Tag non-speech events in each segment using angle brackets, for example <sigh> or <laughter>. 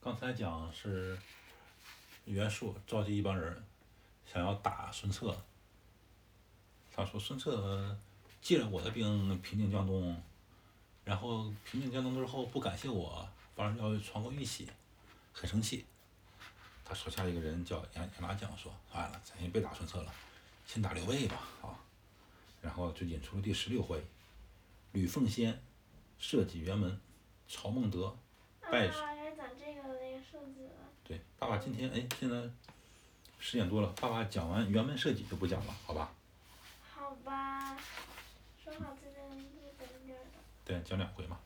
刚才讲是袁术召集一帮人，想要打孙策。他说孙策借了我的兵平定江东，然后平定江东之后不感谢我，反而要传国玉玺，很生气。他手下一个人叫杨杨大将说：“算了，咱先别打孙策了，先打刘备吧。”啊，然后就引出了第十六回：吕奉先设计辕门，曹孟德拜。啊，该讲这个那个设计了。对，爸爸今天哎，现在十点多了，爸爸讲完辕门设计就不讲了，好吧？好吧。对，讲两回嘛。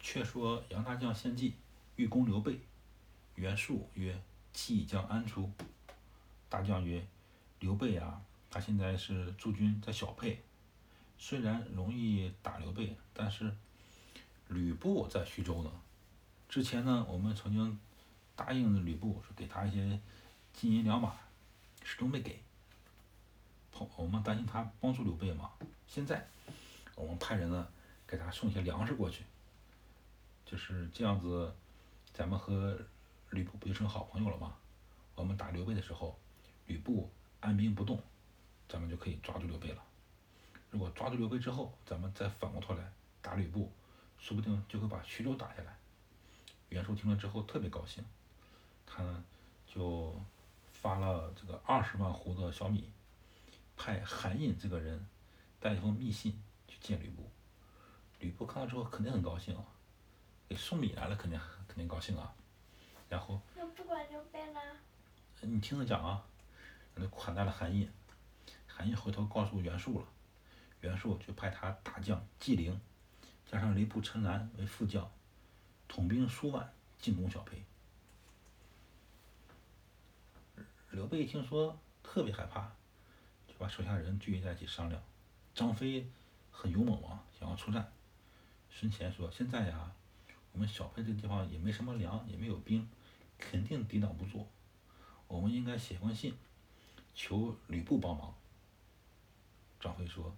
却说杨大将献计，欲攻刘备。袁术曰：“计将安出？”大将曰：“刘备啊，他现在是驻军在小沛，虽然容易打刘备，但是吕布在徐州呢。之前呢，我们曾经答应了吕布说给他一些金银两马，始终没给。我们担心他帮助刘备嘛。现在我们派人呢，给他送一些粮食过去，就是这样子，咱们和。”吕布不就成好朋友了吗？我们打刘备的时候，吕布按兵不动，咱们就可以抓住刘备了。如果抓住刘备之后，咱们再反过头来打吕布，说不定就会把徐州打下来。袁术听了之后特别高兴，发了这个二十万斛的小米，派韩印这个人带一封密信去见吕布。吕布看到之后肯定很高兴啊，给送米来了，肯定肯定高兴啊。然后，那不管刘备了。你听着讲啊，那款待了韩印，韩信回头告诉袁术了，袁术就派他大将纪灵，加上吕布陈兰为副将，统兵数万进攻小沛。刘备一听说特别害怕，就把手下人聚集在一起商量。张飞很勇猛啊，想要出战。孙乾说：“现在呀，我们小沛这地方也没什么粮，也没有兵。”肯定抵挡不住，我们应该写封信，求吕布帮忙。张飞说：“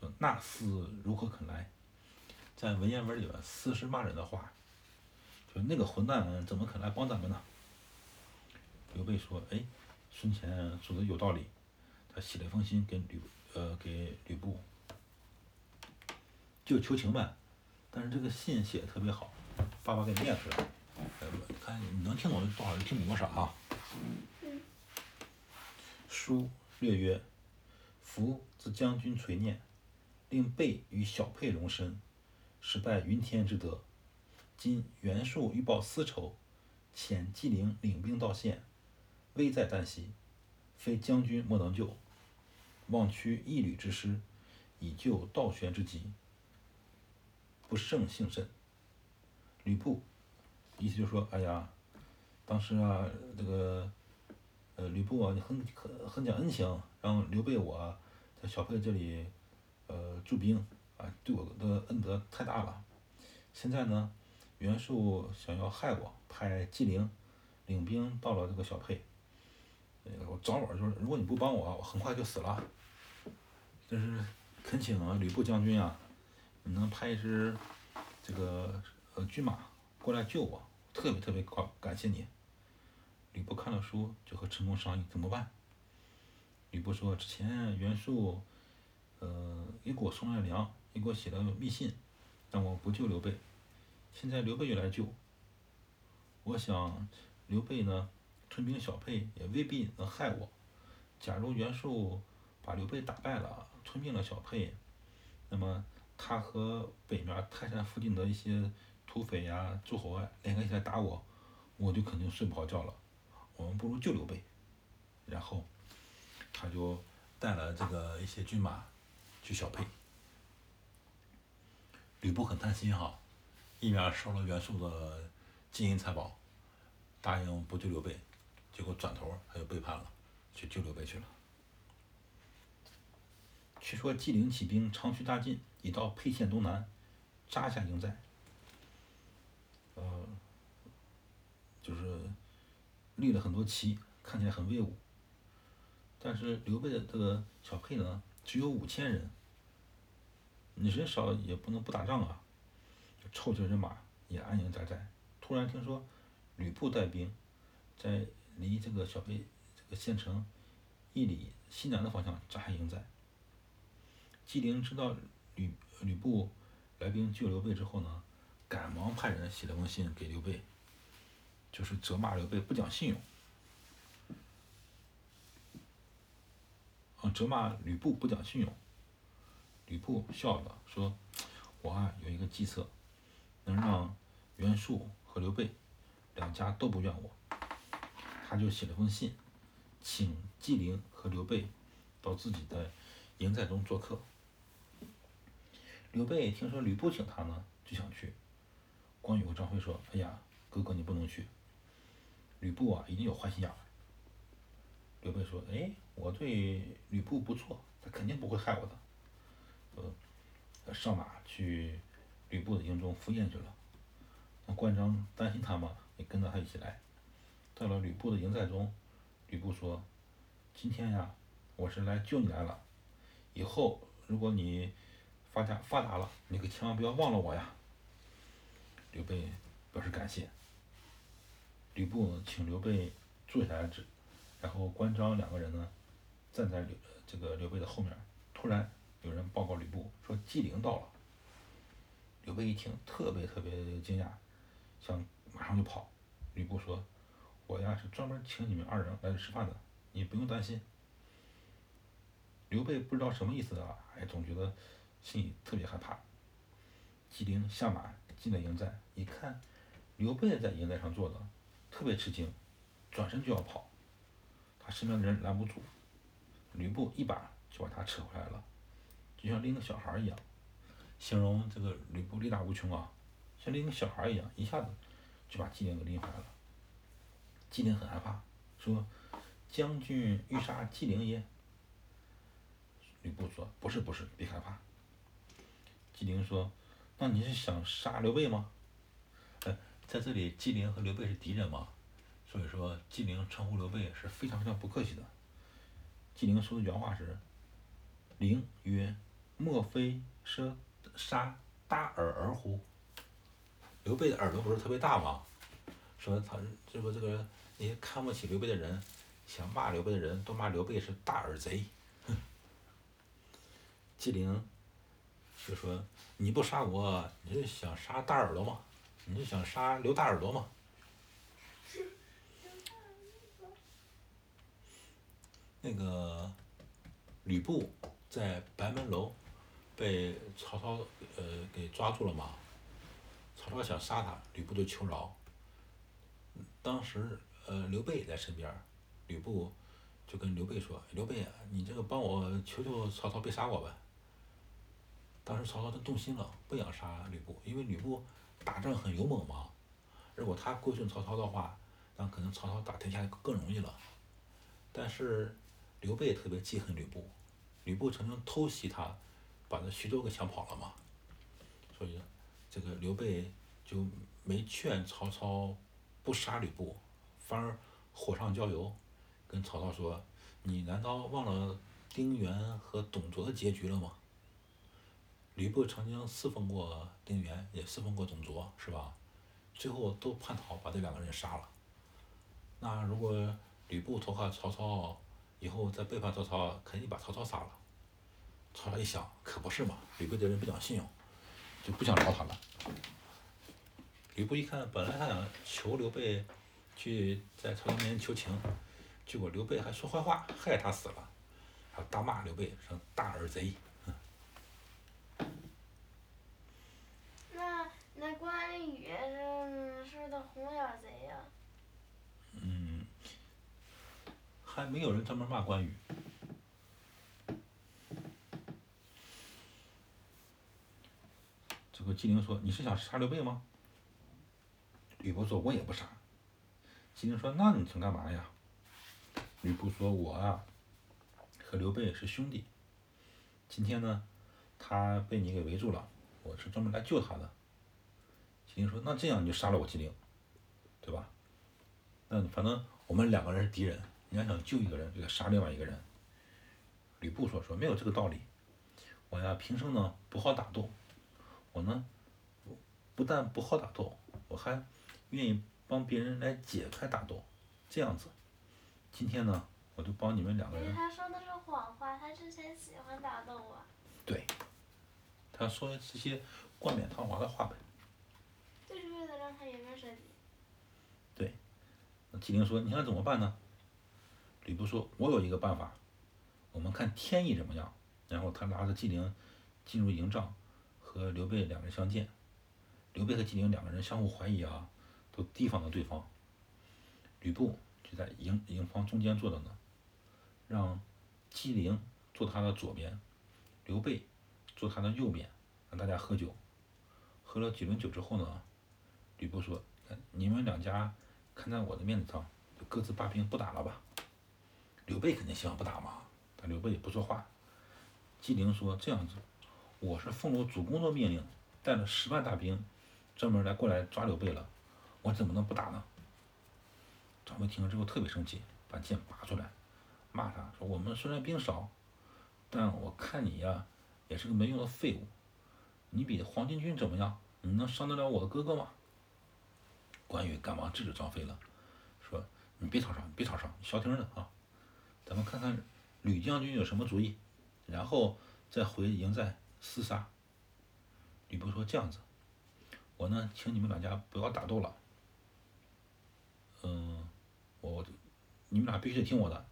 说那厮如何肯来？在文言文里边，厮是骂人的话，就那个混蛋怎么肯来帮咱们呢？”刘备说：“哎，孙权说的有道理。”他写了一封信给吕呃给吕布，就求情呗。但是这个信写的特别好，爸爸给你念出来。呃，看你能听懂多少就听懂多少啊。书略曰：夫自将军垂念，令备与小沛容身，实拜云天之德。今袁术欲报私仇，遣纪灵领兵到县，危在旦夕，非将军莫能救。望屈一旅之师，以救道玄之急，不胜幸甚。吕布。意思就是说，哎呀，当时啊，这个，呃，吕布啊，你很很很讲恩情，让刘备我在小沛这里，呃，驻兵，啊，对我的恩德太大了。现在呢，袁术想要害我，派纪灵领兵到了这个小沛，我早晚就是，如果你不帮我，我很快就死了。就是恳请啊，吕布将军啊，你能派一支这个呃军马过来救我？特别特别感感谢你。吕布看了书，就和陈宫商议怎么办。吕布说：“之前袁术，呃，也给我送了粮，也给我写了密信，让我不救刘备。现在刘备又来救，我想刘备呢，屯兵小沛也未必能害我。假如袁术把刘备打败了，吞并了小沛，那么他和北面泰山附近的一些……”土匪呀，诸侯啊，联合起来打我，我就肯定睡不好觉了。我们不如救刘备。然后，他就带了这个一些军马去小沛。吕布很贪心哈，一面收了袁术的金银财宝，答应不救刘备，结果转头他就背叛了，去救刘备去了。据说纪灵起兵长驱大进，已到沛县东南，扎下营寨。呃，就是立了很多旗，看起来很威武。但是刘备的这个小沛呢，只有五千人，你人少也不能不打仗啊，就凑齐人马也安营扎寨，突然听说吕布带兵在离这个小沛这个县城一里西南的方向扎下营寨。纪灵知道吕吕布来兵救刘备之后呢，赶忙派人写了封信给刘备，就是责骂刘备不讲信用。啊，责骂吕布不讲信用。吕布笑了，说：“我啊有一个计策，能让袁术和刘备两家都不怨我。”他就写了封信，请纪灵和刘备到自己的营寨中做客。刘备听说吕布请他呢，就想去。关羽和张飞说：“哎呀，哥哥你不能去，吕布啊一定有坏心眼儿。”刘备说：“哎，我对吕布不错，他肯定不会害我的。”呃，上马去吕布的营中赴宴去了。那关张担心他嘛，也跟着他一起来。到了吕布的营寨中，吕布说：“今天呀，我是来救你来了。以后如果你发家发达了，你可千万不要忘了我呀。”刘备表示感谢。吕布请刘备坐下来之，然后关张两个人呢，站在刘这个刘备的后面。突然有人报告吕布说纪灵到了。刘备一听特别特别惊讶，想马上就跑。吕布说：“我呀是专门请你们二人来吃饭的，你不用担心。”刘备不知道什么意思啊，哎，总觉得心里特别害怕。纪灵下马进了营寨，一看刘备在营寨上坐着，特别吃惊，转身就要跑，他身边的人拦不住，吕布一把就把他扯回来了，就像拎个小孩一样，形容这个吕布力大无穷啊，像拎个小孩一样，一下子就把纪灵给拎回来了。纪灵很害怕，说：“将军欲杀纪灵耶？”吕布说：“不是，不是，别害怕。”纪灵说：“那你是想杀刘备吗？”呃，在这里，纪灵和刘备是敌人嘛，所以说纪灵称呼刘备是非常非常不客气的。纪灵说的原话是：“灵曰，莫非是杀大耳儿乎？”刘备的耳朵不是特别大吗？说他这个这个那些看不起刘备的人，想骂刘备的人都骂刘备是大耳贼。哼 <laughs> 纪灵就说：“你不杀我，你是想杀大耳朵吗？你是想杀刘大耳朵吗？” <laughs> 那个吕布在白门楼被曹操呃给抓住了嘛？曹操想杀他，吕布就求饶。当时呃刘备也在身边，吕布就跟刘备说：“刘备，你这个帮我求求曹操别杀我呗。”当时曹操就动心了，不想杀吕布，因为吕布打仗很勇猛嘛。如果他归顺曹操的话，那可能曹操打天下更容易了。但是刘备特别记恨吕布，吕布曾经偷袭他，把那徐州给抢跑了嘛。所以这个刘备就没劝曹操不杀吕布，反而火上浇油，跟曹操说：“你难道忘了丁原和董卓的结局了吗？”吕布曾经侍奉过丁原，也侍奉过董卓，是吧？最后都叛逃，把这两个人杀了。那如果吕布投靠曹操，以后再背叛曹操，肯定把曹操杀了。曹操一想，可不是嘛，吕布这人不讲信用，就不想饶他了。吕布一看，本来他想求刘备去在曹操面前求情，结果刘备还说坏话，害他死了，还大骂刘备说大耳贼。那那关羽是是的红眼贼呀、嗯，还没有人专门骂关羽。这个纪灵说：“你是想杀刘备吗？”吕布说：“我也不杀。”纪灵说：“那你想干嘛呀？”吕布说：“我啊，和刘备是兄弟。今天呢，他被你给围住了，我是专门来救他的。”纪灵说：“那这样你就杀了我纪灵，对吧？那反正我们两个人是敌人，你要想救一个人，就得杀另外一个人。”吕布说：“说没有这个道理，我呀平生呢不好打斗，我呢不但不好打斗，我还愿意帮别人来解开打斗，这样子。今天呢，我就帮你们两个人。他说的是谎话，他之前喜欢打斗啊。对。他说的这些冠冕堂皇的话呗。就是为了让他。对。那纪灵说：“你想怎么办呢？”吕布说：“我有一个办法，我们看天意怎么样。”然后他拉着纪灵进入营帐，和刘备两人相见。刘备和纪灵两个人相互怀疑啊，都提防着对方。吕布就在营营房中间坐着呢，让纪灵坐他的左边，刘备坐他的右边，让大家喝酒。喝了几轮酒之后呢，吕布说：“你们两家看在我的面子上，各自罢兵不打了吧。”刘备肯定希望不打嘛，但刘备也不说话。纪灵说：“这样子，我是奉了主公的命令，带了十万大兵，专门来过来抓刘备了，我怎么能不打呢？”张飞听了之后特别生气，把剑拔出来，骂他说：“我们虽然兵少，但我看你呀，也是个没用的废物。你比黄巾军怎么样？你能伤得了我的哥哥吗？”关羽赶忙制止张飞了，说：“你别吵吵，别吵吵，消停的啊。”咱们看看吕将军有什么主意，然后再回营寨厮杀。吕布说：“这样子，我呢，请你们两家不要打斗了。嗯，我，你们俩必须得听我的。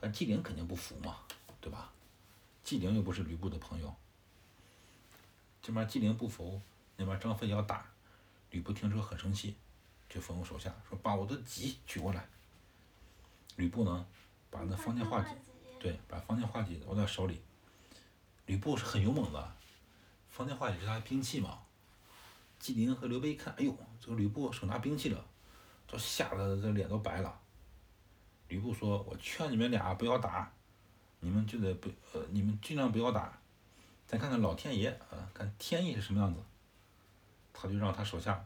但纪灵肯定不服嘛，对吧？纪灵又不是吕布的朋友。这边纪灵不服，那边张飞要打，吕布听说很生气，就吩咐手下说：把我的戟取过来。吕布呢？”把那方天画戟，对，把方天画戟握在手里。吕布是很勇猛的，方天画戟是他的兵器嘛。纪灵和刘备一看，哎呦，这个吕布手拿兵器了，都吓得这脸都白了。吕布说：“我劝你们俩不要打，你们就得不呃，你们尽量不要打，咱看看老天爷啊，看天意是什么样子。”他就让他手下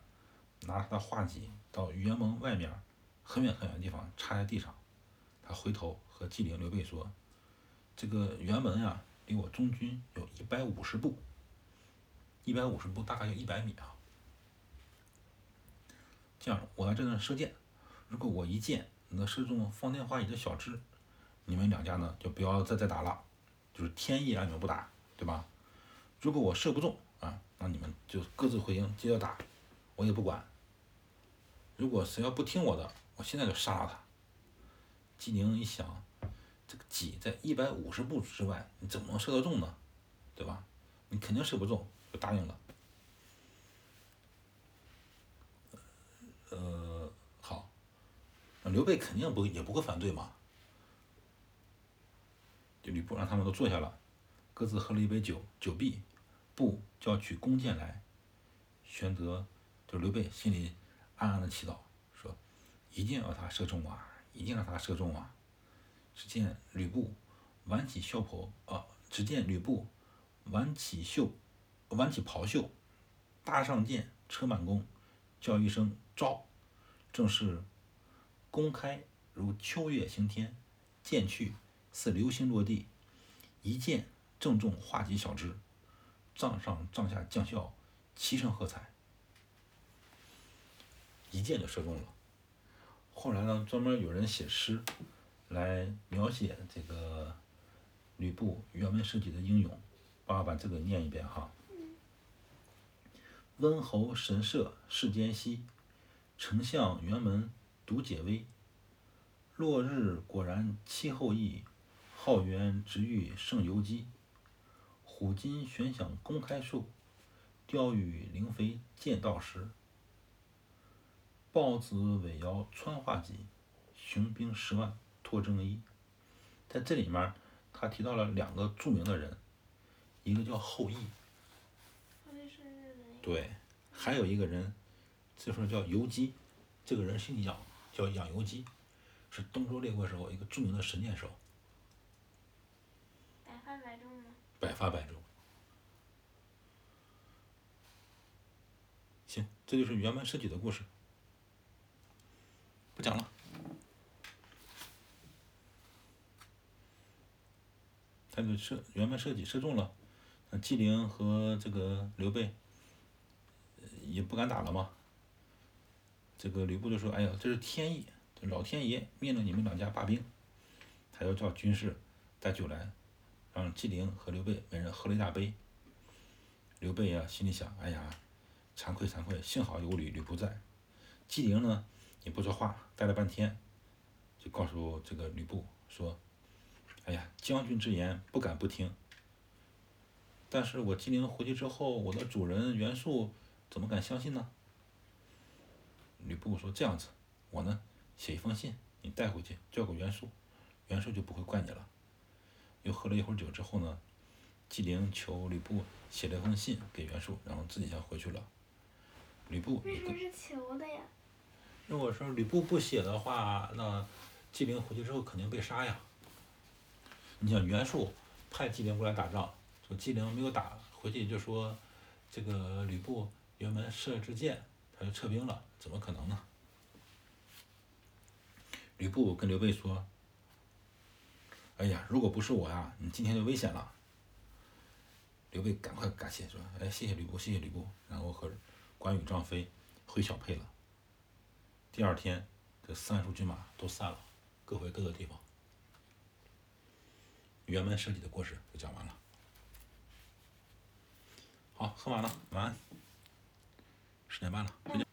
拿他的画戟到辕门外面很远很远的地方插在地上。他回头和纪灵、刘备说：“这个辕门呀，离我中军有一百五十步。一百五十步大概有一百米啊。这样，我在这呢射箭，如果我一箭能射中方天画戟的小枝，你们两家呢就不要再再打了，就是天意让你们不打，对吧？如果我射不中啊，那你们就各自回营接着打，我也不管。如果谁要不听我的，我现在就杀了他。”纪宁一想，这个戟在一百五十步之外，你怎么能射得中呢？对吧？你肯定射不中，就答应了。呃，好，那刘备肯定不也不会反对嘛。就吕布让他们都坐下了，各自喝了一杯酒，酒毕，布叫取弓箭来。玄德就刘备心里暗暗的祈祷，说一定要他射中啊！一定让他射中啊！只见吕布挽起袖袍，啊，只见吕布挽起袖，挽起袍袖，搭上箭，车满弓，叫一声“招”，正是弓开如秋月行天，箭去似流星落地，一箭正中画戟小枝，帐上帐下将校齐声喝彩，一箭就射中了。后来呢，专门有人写诗，来描写这个吕布辕门射戟的英勇。爸爸把这个念一遍哈。温侯神社世间稀，丞相辕门独解危。落日果然气候异，浩元直欲胜游击。虎金悬响公开树，雕羽灵飞见道时。豹子尾摇穿画戟，雄兵十万脱征衣。在这里面，他提到了两个著名的人，一个叫后羿，对，还有一个人，这时候叫游击，这个人姓养，叫养游击，是东周列国时候一个著名的神箭手。百发百中吗？百发百中。行，这就是辕门射戟的故事。不讲了，他就射辕门射戟射中了，那纪灵和这个刘备也不敢打了嘛，这个吕布就说：“哎呀，这是天意，这老天爷命令你们两家罢兵，他要叫军士带酒来，让纪灵和刘备每人喝了一大杯。”刘备呀，心里想：“哎呀，惭愧惭愧，幸好有吕吕布在。”纪灵呢，也不说话，待了半天，就告诉这个吕布说：“哎呀，将军之言不敢不听。但是我纪灵回去之后，我的主人袁术怎么敢相信呢？”吕布说：“这样子，我呢写一封信，你带回去交给袁术，袁术就不会怪你了。”又喝了一会儿酒之后呢，纪灵求吕布写了一封信给袁术，然后自己先回去了。吕布为什么是求的呀？如果说吕布不写的话，那纪灵回去之后肯定被杀呀。你想袁术派纪灵过来打仗，说纪灵没有打回去，就说这个吕布辕门射之箭，他就撤兵了，怎么可能呢？吕布跟刘备说：“哎呀，如果不是我呀，你今天就危险了。”刘备赶快感谢说：“哎，谢谢吕布，谢谢吕布。”然后和关羽、张飞回小沛了。第二天，这三路军马都散了，各回各的地方。辕门射戟的故事就讲完了。好，喝完了，晚安。十点半了，回家。